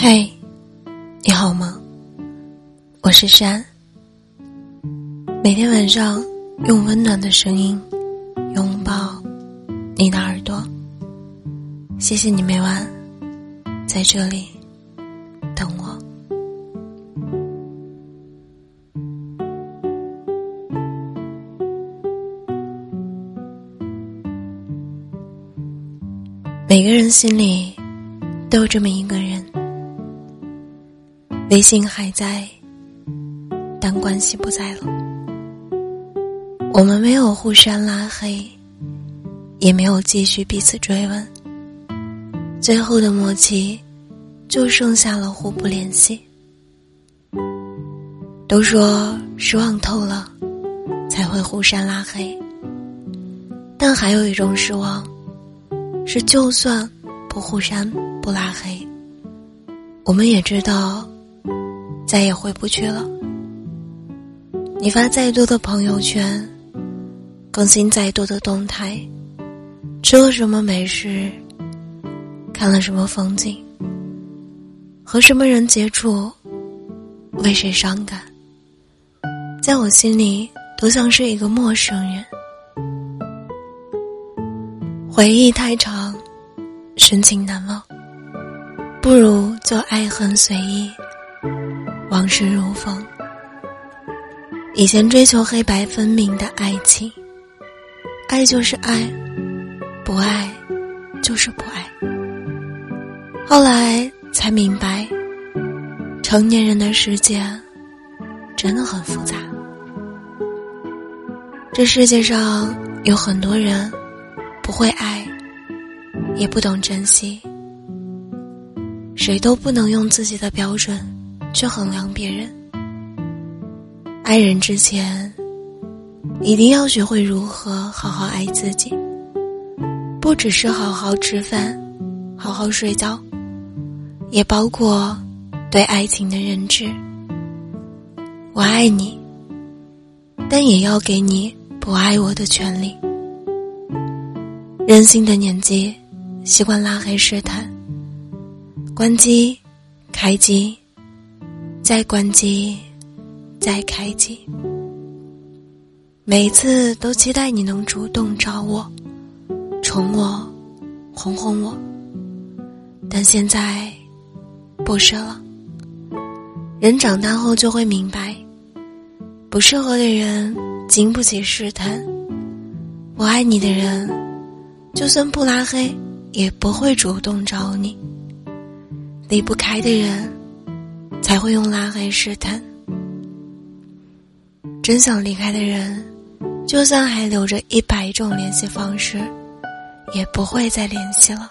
嘿，你好吗？我是山。每天晚上用温暖的声音拥抱你的耳朵。谢谢你每晚在这里等我。每个人心里都有这么一个人，微信还在，但关系不在了。我们没有互删拉黑，也没有继续彼此追问，最后的默契就剩下了互不联系。都说失望透了才会互删拉黑，但还有一种失望。是，就算不互删不拉黑，我们也知道再也回不去了。你发再多的朋友圈，更新再多的动态，吃了什么美食，看了什么风景，和什么人接触，为谁伤感，在我心里都像是一个陌生人。回忆太长，深情难忘。不如就爱恨随意，往事如风。以前追求黑白分明的爱情，爱就是爱，不爱就是不爱。后来才明白，成年人的世界真的很复杂。这世界上有很多人。不会爱，也不懂珍惜。谁都不能用自己的标准去衡量别人。爱人之前，一定要学会如何好好爱自己。不只是好好吃饭，好好睡觉，也包括对爱情的认知。我爱你，但也要给你不爱我的权利。任性的年纪，习惯拉黑试探，关机，开机，再关机，再开机。每次都期待你能主动找我，宠我，哄哄我。但现在，不是了。人长大后就会明白，不适合的人经不起试探，不爱你的人。就算不拉黑，也不会主动找你。离不开的人，才会用拉黑试探。真想离开的人，就算还留着一百种联系方式，也不会再联系了。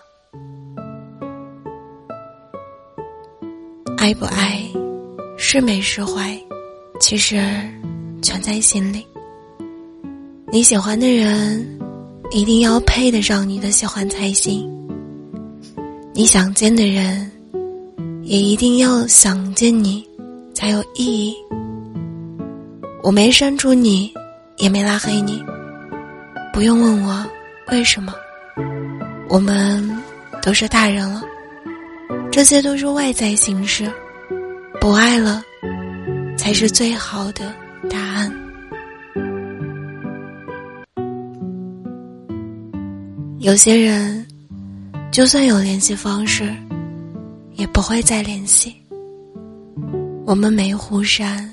爱不爱，是没是坏，其实全在心里。你喜欢的人。一定要配得上你的喜欢才行。你想见的人，也一定要想见你，才有意义。我没删除你，也没拉黑你，不用问我为什么。我们都是大人了，这些都是外在形式。不爱了，才是最好的答案。有些人，就算有联系方式，也不会再联系。我们没互删，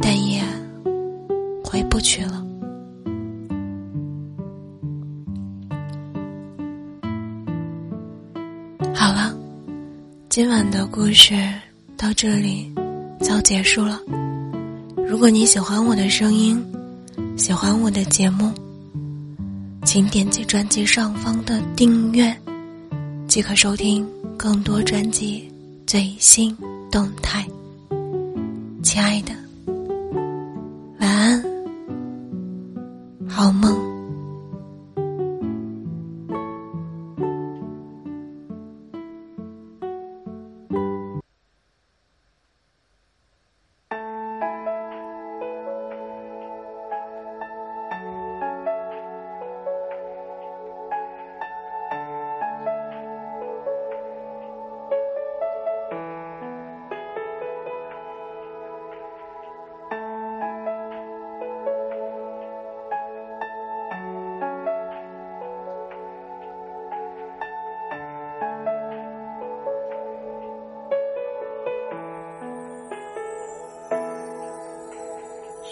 但也回不去了。好了，今晚的故事到这里就结束了。如果你喜欢我的声音，喜欢我的节目。请点击专辑上方的订阅，即可收听更多专辑最新动态。亲爱的，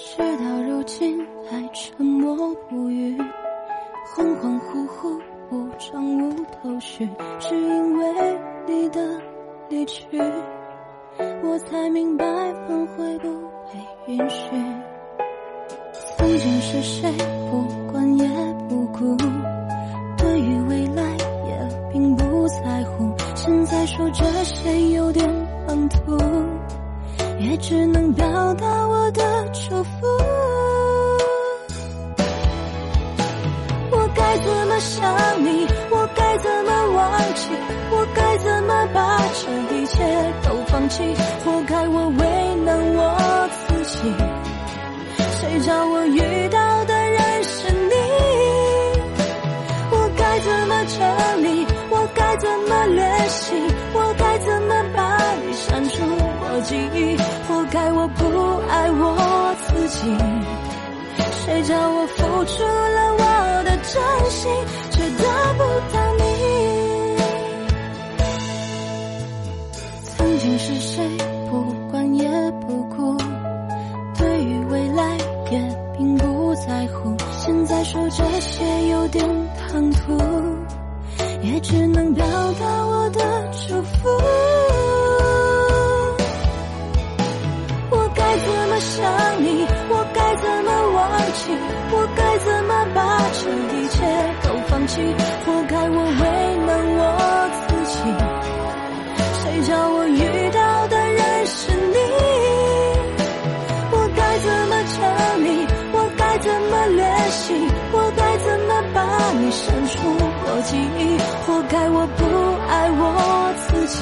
事到如今还沉默不语，恍恍惚惚，无章无头绪，只因为你的离去，我才明白挽回不被允许。曾经是谁不管也不顾，对于未来也并不在乎，现在说这些有点唐突。也只能表达我的弃？活该我为难我自己。谁叫我遇到的人是你？我该怎么整理？我该怎么练习？我该怎么把你删除我记忆？活该我不爱我自己，谁叫我付出了我的真心，却得不到你？是谁不管也不顾，对于未来也并不在乎，现在说这些有点唐突，也只能表达我的祝福。我该怎么想你，我该怎么忘记？我该怎么把这一切都放弃？活该我为怎么联系？我该怎么把你删除我记忆？活该我不爱我自己。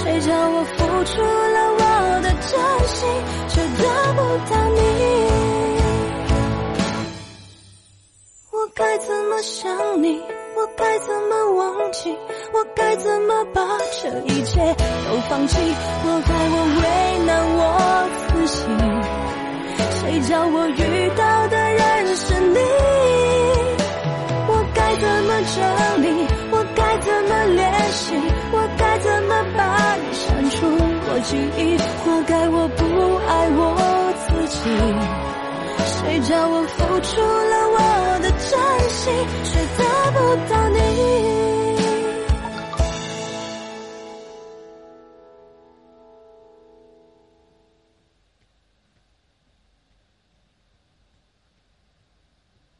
谁叫我付出了我的真心？却得不到你，我该怎么想你？我该怎么忘记？我该怎么把这一切都放弃？活该我为难我自己，谁叫我遇到的人是你？我该怎么整理？我该怎么联系？我该怎么把你删除？我记忆，活该我不爱我自己。谁叫我付出了我的真心，却得不到你。